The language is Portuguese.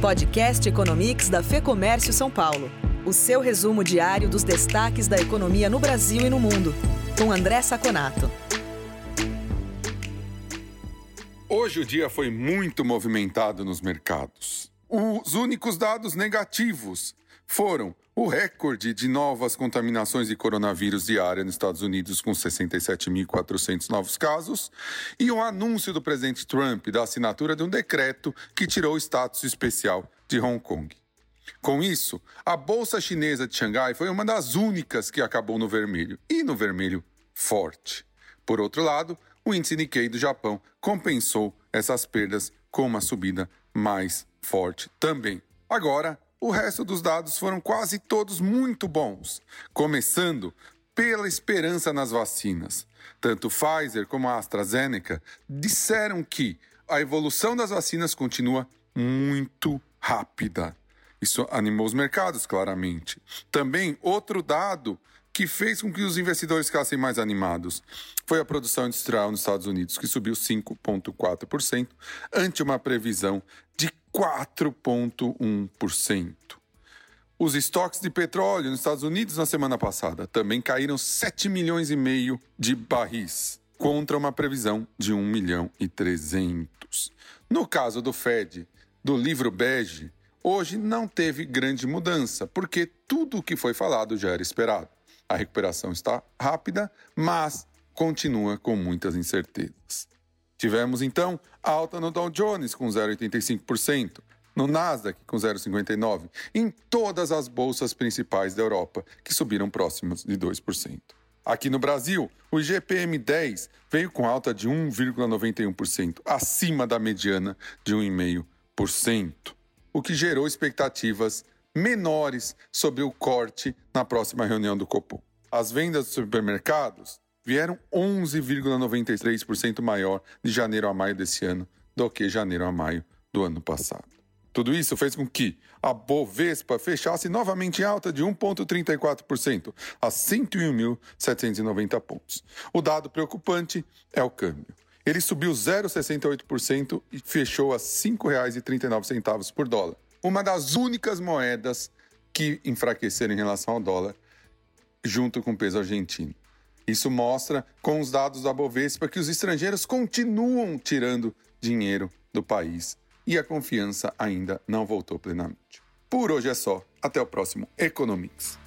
Podcast Economics da Fê Comércio São Paulo. O seu resumo diário dos destaques da economia no Brasil e no mundo. Com André Saconato. Hoje o dia foi muito movimentado nos mercados. Os únicos dados negativos foram o recorde de novas contaminações de coronavírus diária nos Estados Unidos, com 67.400 novos casos, e o anúncio do presidente Trump da assinatura de um decreto que tirou o status especial de Hong Kong. Com isso, a bolsa chinesa de Xangai foi uma das únicas que acabou no vermelho, e no vermelho forte. Por outro lado, o índice Nikkei do Japão compensou essas perdas com uma subida mais forte também. Agora, o resto dos dados foram quase todos muito bons, começando pela esperança nas vacinas. Tanto Pfizer como a AstraZeneca disseram que a evolução das vacinas continua muito rápida. Isso animou os mercados, claramente. Também, outro dado que fez com que os investidores ficassem mais animados foi a produção industrial nos Estados Unidos, que subiu 5,4%, ante uma previsão de 4,1%. Os estoques de petróleo nos Estados Unidos na semana passada também caíram 7 milhões e meio de barris, contra uma previsão de 1 milhão e 300. No caso do Fed, do livro bege, hoje não teve grande mudança, porque tudo o que foi falado já era esperado. A recuperação está rápida, mas continua com muitas incertezas. Tivemos então alta no Dow Jones com 0,85%, no Nasdaq com 0,59%, em todas as bolsas principais da Europa, que subiram próximos de 2%. Aqui no Brasil, o IGPM 10 veio com alta de 1,91%, acima da mediana de 1,5%, o que gerou expectativas menores sobre o corte na próxima reunião do Copom. As vendas dos supermercados vieram 11,93% maior de janeiro a maio desse ano do que janeiro a maio do ano passado. Tudo isso fez com que a Bovespa fechasse novamente em alta de 1,34% a 101.790 pontos. O dado preocupante é o câmbio. Ele subiu 0,68% e fechou a R$ 5,39 por dólar uma das únicas moedas que enfraqueceram em relação ao dólar, junto com o peso argentino. Isso mostra, com os dados da Bovespa, que os estrangeiros continuam tirando dinheiro do país e a confiança ainda não voltou plenamente. Por hoje é só. Até o próximo Economics.